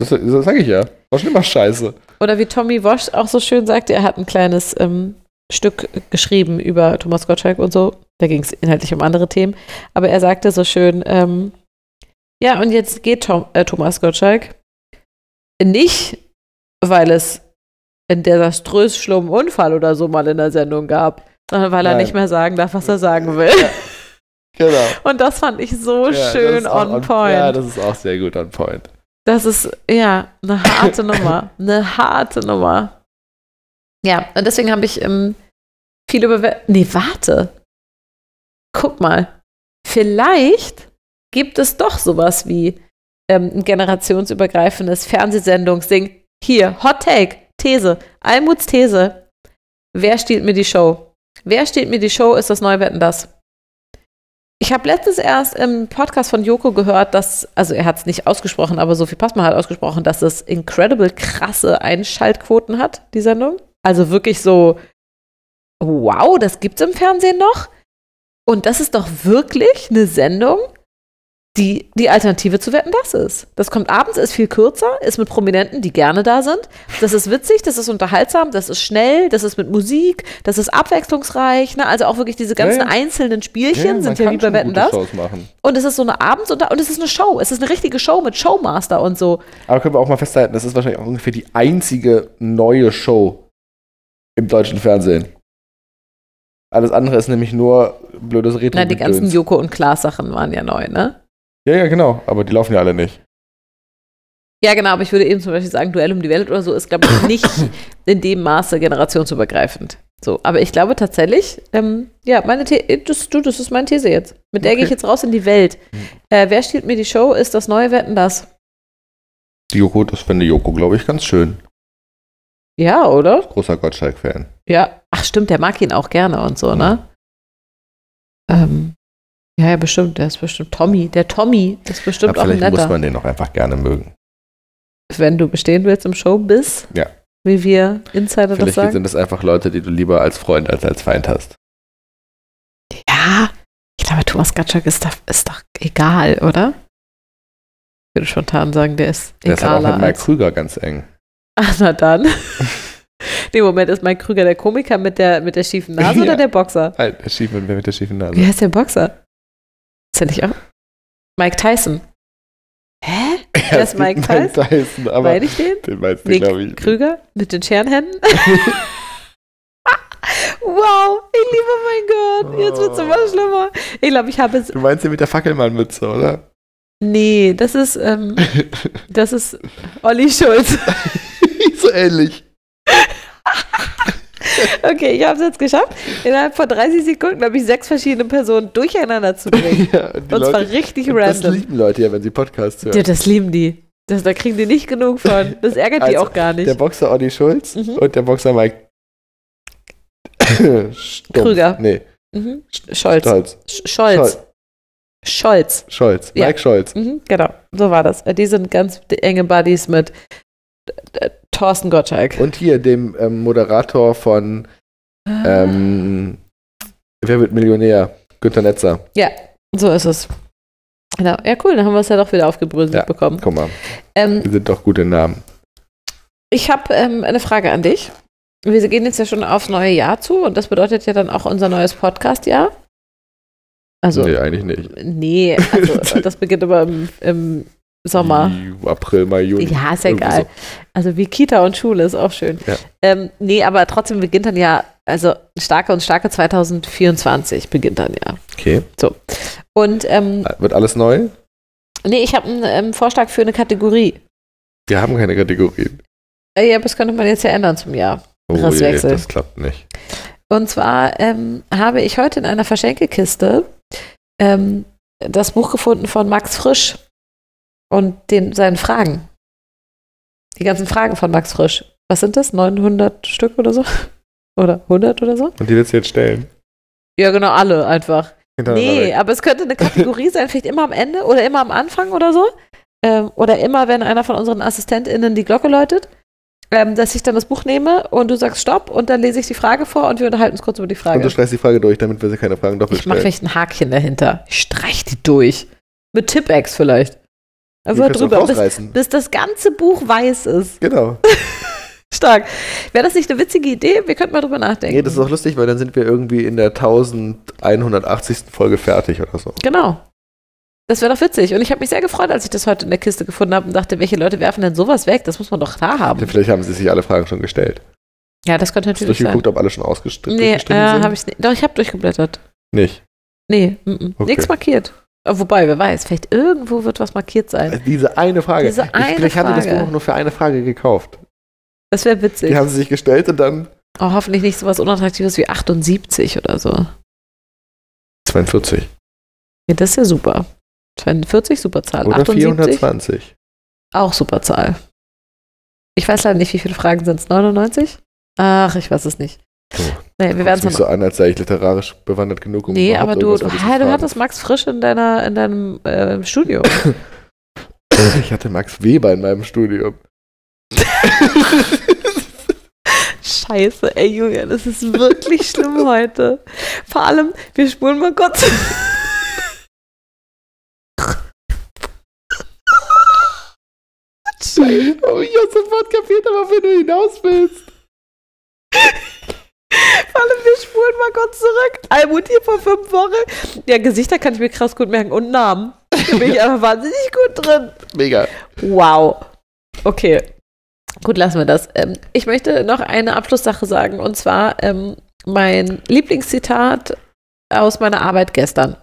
S4: Das, das sage ich ja. War schon immer scheiße.
S3: Oder wie Tommy Wosch auch so schön sagte, er hat ein kleines ähm, Stück geschrieben über Thomas Gottschalk und so. Da ging es inhaltlich um andere Themen. Aber er sagte so schön, ähm, ja, und jetzt geht Tom, äh, Thomas Gottschalk nicht, weil es einen desaströs schlimmen Unfall oder so mal in der Sendung gab, sondern weil er
S4: Nein.
S3: nicht mehr sagen darf, was er sagen will.
S4: Genau.
S3: Und das fand ich so
S4: Ja,
S3: schön
S4: auch
S3: on point.
S4: Ja, das ist auch sehr gut on point.
S3: Das ist, ja, eine harte Nummer. Eine harte Nummer. Ja, und deswegen habe ich ähm, viel über. Nee, warte. Guck mal. Vielleicht gibt es doch sowas wie ähm, ein generationsübergreifendes Fernsehsendungsding. Hier, Hot Take, These, Almuts These. Wer stiehlt mir die Show? Wer stiehlt mir die Show, ist das Neuwetten das. Ich habe letztens erst im Podcast von Joko gehört, dass, also er hat es nicht ausgesprochen, aber Sophie Passmann hat ausgesprochen, dass es incredible krasse Einschaltquoten hat, die Sendung. Also wirklich so, wow, das gibt's im Fernsehen noch. Und das ist doch wirklich eine Sendung, die die Alternative zu Wetten, das ist. Das kommt abends, ist viel kürzer, ist mit Prominenten, die gerne da sind. Das ist witzig, das ist unterhaltsam, das ist schnell, das ist mit Musik, das ist abwechslungsreich. Ne? Also auch wirklich diese ganzen
S4: Ja, ja.
S3: einzelnen Spielchen
S4: man
S3: sind ja wie bei Wetten, das. Und es ist so eine Abends- und, und es ist eine Show. Es ist eine richtige Show mit Showmaster und so.
S4: Aber können wir auch mal festhalten, das ist wahrscheinlich auch ungefähr die einzige neue Show im deutschen Fernsehen. Alles andere ist nämlich nur blödes retro
S3: Na, die ganzen Joko und Klaas Sachen waren ja neu, ne?
S4: Ja, ja, genau. Aber die laufen ja alle nicht.
S3: Ja, genau, aber ich würde eben zum Beispiel sagen, Duell um die Welt oder so ist, glaube ich, nicht in dem Maße generationsübergreifend. So, aber ich glaube tatsächlich, ähm, ja, meine The das, du, das ist meine These jetzt. Mit der
S4: Okay.
S3: gehe ich jetzt raus in die Welt.
S4: Mhm.
S3: Äh, wer stiehlt mir die Show? Ist das neue Wetten das?
S4: Die Joko, das fände Joko, glaube ich, ganz schön.
S3: Ja, oder?
S4: Großer Gottschalk-Fan.
S3: Ja. Ach, stimmt, der mag ihn auch gerne und so, ne? Ähm, ja, ja, bestimmt, der ist bestimmt Tommy. Der Tommy ist bestimmt
S4: Aber
S3: auch ein
S4: vielleicht muss
S3: netter.
S4: man den auch einfach gerne mögen.
S3: Wenn du bestehen willst im Showbiz,
S4: Ja.
S3: wie wir Insider das
S4: Vielleicht
S3: sagen.
S4: sind das einfach Leute, die du lieber als Freund als als Feind hast.
S3: Ja, ich glaube, Thomas Gottschalk ist, doch- ist doch egal, oder? Ich würde spontan sagen, der ist
S4: Der ist auch mit Mike. Krüger ganz eng.
S3: Ach, na dann. nee, Moment, ist Mike Krüger der Komiker mit der, mit der schiefen Nase
S4: Ja.
S3: oder der Boxer?
S4: Halt, der schief mit, mit der schiefen Nase.
S3: Wie heißt der Boxer? Ist der nicht auch? Mike Tyson. Hä?
S4: Er
S3: ist Mike
S4: nicht Tyson, aber
S3: Meine ich den?
S4: den meinst du, glaube ich.
S3: Krüger mit den Scherenhänden? wow, ich liebe mein Gott. Jetzt wird es immer schlimmer. Ich glaube, ich habe es.
S4: Du meinst den mit der Fackelmannmütze, oder?
S3: Nee, das ist, ähm, das ist Olli Schulz.
S4: so ähnlich.
S3: Okay, ich habe es jetzt geschafft, innerhalb von 30 Sekunden, glaube ich, sechs verschiedene Personen durcheinander zu bringen.
S4: Ja, und die
S3: Und zwar
S4: Leute,
S3: richtig
S4: das
S3: random.
S4: lieben Leute ja, wenn sie Podcasts hören.
S3: Ja, das lieben die. Das, da kriegen die nicht genug von. Das ärgert die
S4: Also,
S3: auch gar nicht.
S4: Der Boxer Olli Schulz
S3: Mhm.
S4: und der Boxer Mike Stumpf.
S3: Krüger.
S4: Nee,
S3: Mhm. Scholz.
S4: Stolz.
S3: Sch- Scholz. Scholz.
S4: Scholz.
S3: Ja.
S4: Mike Scholz.
S3: Mhm, genau, so war das. Die sind ganz enge Buddies mit äh, Thorsten Gottschalk.
S4: Und hier dem ähm, Moderator von
S3: Ah.
S4: ähm, Wer wird Millionär? Günter Netzer.
S3: so ist es. Genau. Ja, cool, dann haben wir es ja doch wieder aufgebröselt
S4: Ja.
S3: bekommen.
S4: Guck mal,
S3: Ähm,
S4: die sind doch gute Namen.
S3: ich habe ähm, eine Frage an dich. Wir gehen jetzt ja schon aufs neue Jahr zu und das bedeutet ja dann auch unser neues Podcast-Jahr. Also,
S4: nee, eigentlich nicht.
S3: nee, also das beginnt aber im, im Sommer.
S4: April, Mai, Juni.
S3: Ja, ist ja egal. Also wie Kita und Schule ist auch schön.
S4: Ja.
S3: Ähm, nee, aber trotzdem beginnt dann ja, also starke und starke 2024 beginnt dann ja.
S4: Okay.
S3: Und ähm,
S4: Wird alles neu?
S3: nee, ich habe einen ähm, Vorschlag für eine Kategorie.
S4: Wir haben keine Kategorien.
S3: Äh, ja, das könnte man jetzt ja ändern zum Jahr.
S4: Oh je, das klappt nicht.
S3: Und zwar ähm, habe ich heute in einer Verschenkekiste ähm, das Buch gefunden von Max Frisch und den, seinen Fragen. Die ganzen Fragen von Max Frisch. Was sind das? 900 Stück oder so? Oder 100 oder so?
S4: Und die willst du jetzt stellen?
S3: Ja, genau, alle einfach. Nee, aber es könnte eine Kategorie sein, vielleicht immer am Ende oder immer am Anfang oder so. Ähm, oder immer, wenn einer von unseren AssistentInnen die Glocke läutet, ähm, dass ich dann das Buch nehme und du sagst Stopp und dann lese ich die Frage vor und wir unterhalten uns kurz über die
S4: Und
S3: Frage.
S4: du streichst die Frage durch, damit wir sie keine Fragen doppelt
S3: Ich mache
S4: stellen.
S3: vielleicht ein Hakchen dahinter. Ich streich die durch. Mit Tippex vielleicht.
S4: Die
S3: Einfach drüber, bis, bis das ganze Buch weiß ist.
S4: Genau.
S3: Stark. Wäre das nicht eine witzige Idee? Wir könnten mal drüber nachdenken.
S4: Nee, das ist auch lustig, weil dann sind wir irgendwie in der 1180. Folge fertig oder so.
S3: Genau. Das wäre doch witzig. Und ich habe mich sehr gefreut, als ich das heute in der Kiste gefunden habe und dachte, welche Leute werfen denn sowas weg? Das muss man doch da haben.
S4: Vielleicht haben sie sich alle Fragen schon gestellt.
S3: Ja, das könnte
S4: Hast du
S3: natürlich sein.
S4: durchgeguckt, ob alle schon ausgestritten
S3: Nee, äh,
S4: sind?
S3: habe ich nicht. Doch, ich habe durchgeblättert.
S4: Nicht.
S3: Nee, mm -mm.
S4: Okay.
S3: nichts markiert. Äh, Wobei, wer weiß, vielleicht irgendwo wird was markiert sein.
S4: Also Diese eine Frage.
S3: Diese
S4: ich,
S3: eine
S4: vielleicht haben sie das
S3: Frage.
S4: Buch nur für eine Frage gekauft.
S3: Das wäre witzig.
S4: Die haben sie sich gestellt und dann
S3: Oh, hoffentlich nicht so was Unattraktives wie 78 oder so.
S4: 42.
S3: Ja, das ist ja super. 42, super Zahl.
S4: Oder
S3: 78,
S4: 420.
S3: auch super Zahl. Ich weiß leider nicht, wie viele Fragen sind es? 99? Ach, ich weiß es nicht.
S4: Du,
S3: Nee, wir werden es
S4: so an, als sei ich literarisch bewandert genug, um
S3: Nee, aber du, du, ha, du hattest Max Frisch in, deiner, in deinem äh, Studio.
S4: Ich hatte Max Weber in meinem Studium.
S3: Scheiße, ey Julian, das ist wirklich schlimm heute. Vor allem, wir spulen mal kurz. Scheiße.
S4: Oh, ich hab sofort kapiert, aber wenn du hinaus willst.
S3: Vor allem, wir spulen mal kurz zurück. Almut hier vor fünf Wochen. Ja, Gesichter kann ich mir krass gut merken und Namen. Da bin ich einfach wahnsinnig gut drin.
S4: Mega.
S3: Wow. Okay. Gut, lassen wir das. Ähm, ich möchte noch eine Abschlusssache sagen und zwar ähm, mein Lieblingszitat aus meiner Arbeit gestern.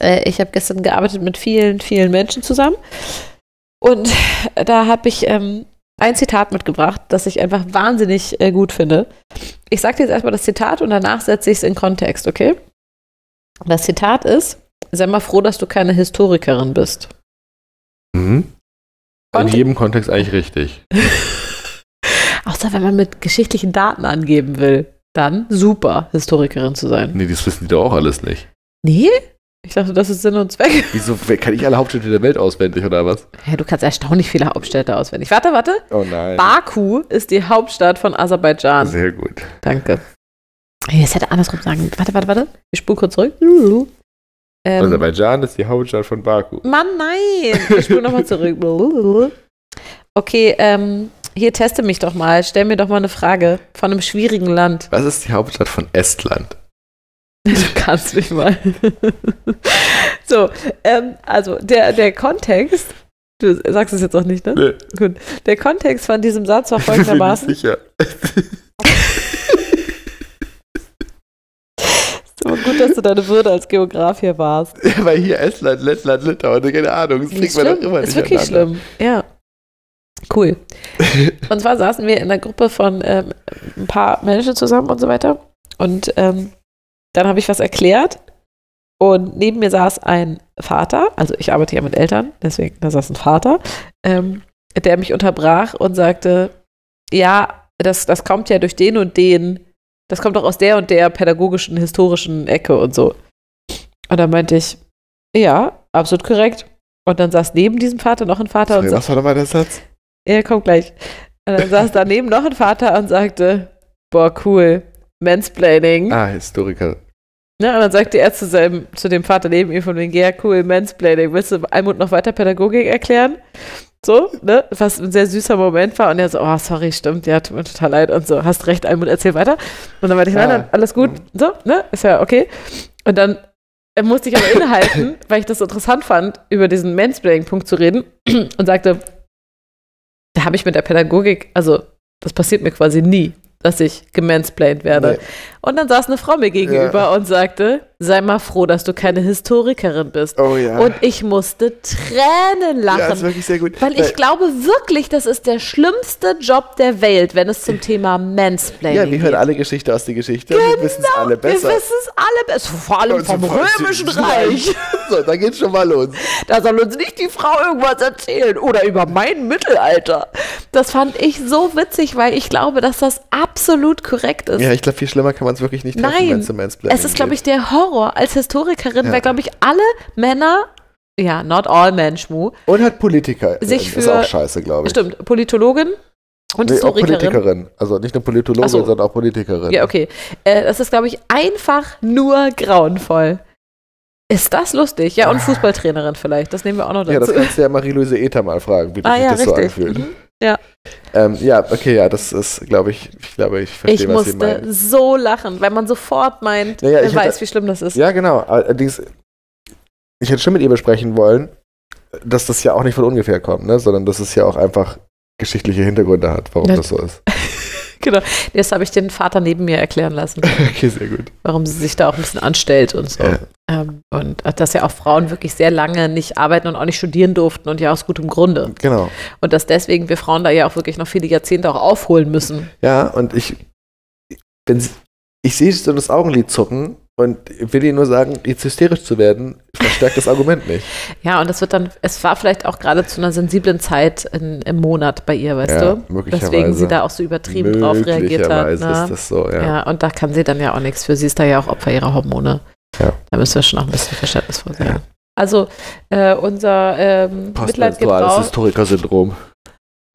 S3: Äh, ich habe gestern gearbeitet mit vielen, vielen Menschen zusammen und da habe ich ähm, ein Zitat mitgebracht, das ich einfach wahnsinnig äh, gut finde. Ich sage dir jetzt erstmal das Zitat und danach setze ich es in Kontext, okay? Das Zitat ist: Sei mal froh, dass du keine Historikerin bist.
S4: Mhm. In jedem Kontext eigentlich richtig.
S3: Außer wenn man mit geschichtlichen Daten angeben will, dann super, Historikerin zu sein.
S4: Nee, das wissen die doch auch alles nicht.
S3: Nee? Ich dachte, das ist Sinn und Zweck.
S4: Wieso kann ich alle Hauptstädte der Welt auswendig oder was?
S3: Ja, du kannst erstaunlich viele Hauptstädte auswendig. Warte, warte.
S4: Oh nein.
S3: Baku ist die Hauptstadt von Aserbaidschan.
S4: Sehr gut.
S3: Danke. Das hätte andersrum sagen. Warte, warte, warte. Ich spule kurz zurück. Ähm,
S4: Aserbaidschan ist die Hauptstadt von Baku.
S3: Mann, nein. Ich spule nochmal zurück. Okay, ähm, hier teste mich doch mal. Stell mir doch mal eine Frage von einem schwierigen Land.
S4: Was ist die Hauptstadt von Estland?
S3: Du kannst mich mal. so, ähm, also der, der Kontext, du sagst es jetzt auch nicht, ne?
S4: Nee,
S3: Gut. Der Kontext von diesem Satz war
S4: ich bin
S3: folgendermaßen.
S4: sicher.
S3: ist aber gut, dass du deine Würde als Geograf hier warst.
S4: Ja, weil hier Estland, Lettland, Litauen, keine Ahnung. Das kriegt
S3: Ist
S4: man doch immer
S3: Ist
S4: nicht
S3: wirklich
S4: aneinander.
S3: schlimm. Ja. Cool. Und zwar saßen wir in einer Gruppe von ähm, ein paar Menschen zusammen und so weiter. Und ähm, dann habe ich was erklärt. Und neben mir saß ein Vater, also ich arbeite ja mit Eltern, deswegen, da saß ein Vater, ähm, der mich unterbrach und sagte, ja, das, das kommt ja durch den und den, das kommt doch aus der und der pädagogischen, historischen Ecke und so. Und dann meinte ich, ja, absolut korrekt. Und dann saß neben diesem Vater noch ein Vater und
S4: Sorry,
S3: sagte,
S4: was war nochmal der Satz?
S3: er kommt gleich. Und dann saß daneben noch ein Vater und sagte, boah, cool, Mansplaining.
S4: Ah, Historiker.
S3: Ja, und dann sagte er zu, seinem, zu dem Vater neben ihm von wegen, ja, cool, Mansplaining. Willst du Almut noch weiter Pädagogik erklären? So, ne? Was ein sehr süßer Moment war. Und er so, oh, sorry, stimmt, ja, tut mir total leid. Und so, hast recht, Almut, erzähl weiter. Und dann meinte ich, nein, nein, alles gut. So, ne? Ist ja okay. Und dann musste ich aber innehalten, weil ich das interessant fand, über diesen Mansplaining-Punkt zu reden und sagte, da habe ich mit der Pädagogik, also das passiert mir quasi nie, dass ich gemansplained werde.
S4: Nee.
S3: Und dann saß eine Frau mir gegenüber und sagte, sei mal froh, dass du keine Historikerin bist.
S4: Oh ja.
S3: Und ich musste Tränen
S4: ja, ist
S3: lachen.
S4: wirklich sehr gut.
S3: weil ich glaube wirklich, das ist der schlimmste Job der Welt, wenn es zum Thema Mansplaining
S4: Ja, wir hören
S3: geht.
S4: alle Geschichte aus der Geschichte. wir wissen es alle besser.
S3: Wir wissen es alle besser. Vor allem vom Römischen
S4: ich-
S3: Reich.
S4: So, da geht's schon mal los.
S3: Da soll uns nicht die Frau irgendwas erzählen oder über mein Mittelalter. Das fand ich so witzig, weil ich glaube, dass das absolut korrekt ist.
S4: Ja, ich glaube, viel schlimmer kann man es wirklich nicht treffen,
S3: Nein,
S4: wenn es
S3: Es ist, glaube ich, der Horror. Als Historikerin,
S4: Ja.
S3: weil, glaube ich, alle Männer, ja, not all men, Schmu,
S4: Und halt Politiker.
S3: sich
S4: ist
S3: für-
S4: auch scheiße, glaube ich.
S3: stimmt, Politologin und
S4: Nee, auch
S3: Historikerin.
S4: Politikerin. Also nicht nur Politologin,
S3: so.
S4: sondern auch Politikerin.
S3: Ja, okay. Äh, das ist, glaube ich, einfach nur grauenvoll. Ist das lustig? Ja, und Fußballtrainerin vielleicht. Das nehmen wir auch noch
S4: Ah. Ja, das
S3: dazu.
S4: kannst du ja Marie-Louise Ether mal fragen, wie
S3: ah
S4: sich
S3: ja,
S4: das so anfühlt.
S3: Mhm. Ja.
S4: Ähm, ja, okay, ja, das ist, glaube ich, ich glaube, ich verstehe,
S3: Ich
S4: was Sie
S3: musste
S4: meinen.
S3: so lachen, weil man sofort meint,
S4: Naja, ich
S3: weiß,
S4: hätte-
S3: wie schlimm das ist.
S4: Ja, genau. Allerdings, ich hätte schon mit ihr besprechen wollen, dass das ja auch nicht von ungefähr kommt, ne? sondern dass es ja auch einfach geschichtliche Hintergründe hat, warum
S3: Ja.
S4: das so ist.
S3: Genau. Das habe ich den Vater neben mir erklären lassen,
S4: Okay, sehr gut.
S3: warum sie sich da auch ein bisschen anstellt und so.
S4: Ja.
S3: Ähm, und dass ja auch Frauen wirklich sehr lange nicht arbeiten und auch nicht studieren durften und ja aus gutem Grunde.
S4: Genau.
S3: Und dass deswegen wir Frauen da ja auch wirklich noch viele Jahrzehnte auch aufholen müssen.
S4: Ja, und ich wenn ich sehe so das Augenlid zucken und will ihr nur sagen, jetzt hysterisch zu werden, verstärkt das Argument nicht.
S3: Ja, und es wird dann, es war vielleicht auch gerade zu einer sensiblen Zeit in, im Monat bei ihr, weißt
S4: Ja,
S3: du?
S4: möglicherweise.
S3: Deswegen sie da auch so übertrieben drauf reagiert hat.
S4: Möglicherweise
S3: Ne?
S4: ist das so, ja.
S3: Ja, und da kann sie dann ja auch nichts für. Sie ist da ja auch Opfer ihrer Hormone.
S4: Ja.
S3: Da müssen wir schon auch ein bisschen verständnisvoll sein.
S4: Ja.
S3: Also, äh, unser ähm, Mitleid geht
S4: Postmenstruales
S3: raus.
S4: Historiker-Syndrom.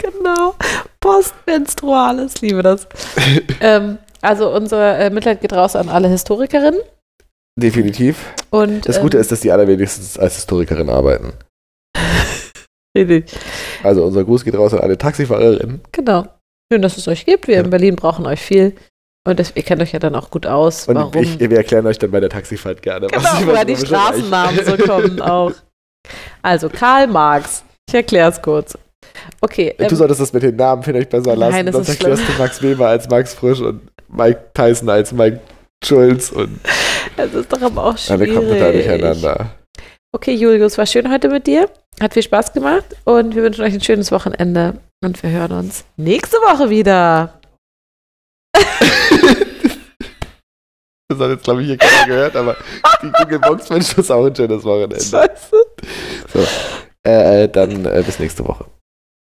S3: Genau. Postmenstruales, liebe das. ähm, also, unser äh, Mitleid geht raus an alle Historikerinnen.
S4: Definitiv.
S3: Und,
S4: Das Gute
S3: ähm,
S4: ist, dass die allerwenigstens als Historikerin arbeiten.
S3: richtig.
S4: Also unser Gruß geht raus an alle Taxifahrerinnen.
S3: Genau. Schön, dass es euch gibt. Wir
S4: Ja.
S3: in Berlin brauchen euch viel. Und das, ihr kennt euch ja dann auch gut aus.
S4: Und
S3: warum?
S4: ich, wir erklären euch dann bei der Taxifahrt gerne,
S3: genau,
S4: was
S3: woher die Straßennamen so kommen auch. Also, Karl Marx. Ich erkläre es kurz. Okay.
S4: Du
S3: ähm,
S4: solltest das mit den Namen vielleicht besser lassen.
S3: Nein, das
S4: Sonst
S3: ist
S4: erklärst du Max Weber als Max Frisch und Mike Tyson als Mike Schulz und
S3: Es ist doch aber auch
S4: alle
S3: schwierig.
S4: kommen da durcheinander.
S3: Okay, Julius, war schön heute mit dir. Hat viel Spaß gemacht und wir wünschen euch ein schönes Wochenende und wir hören uns nächste Woche wieder.
S4: Das hat jetzt, glaube ich, hier keiner gehört, aber die Google Box wünscht uns auch ein schönes Wochenende.
S3: Scheiße.
S4: Äh, äh, dann äh, bis nächste Woche.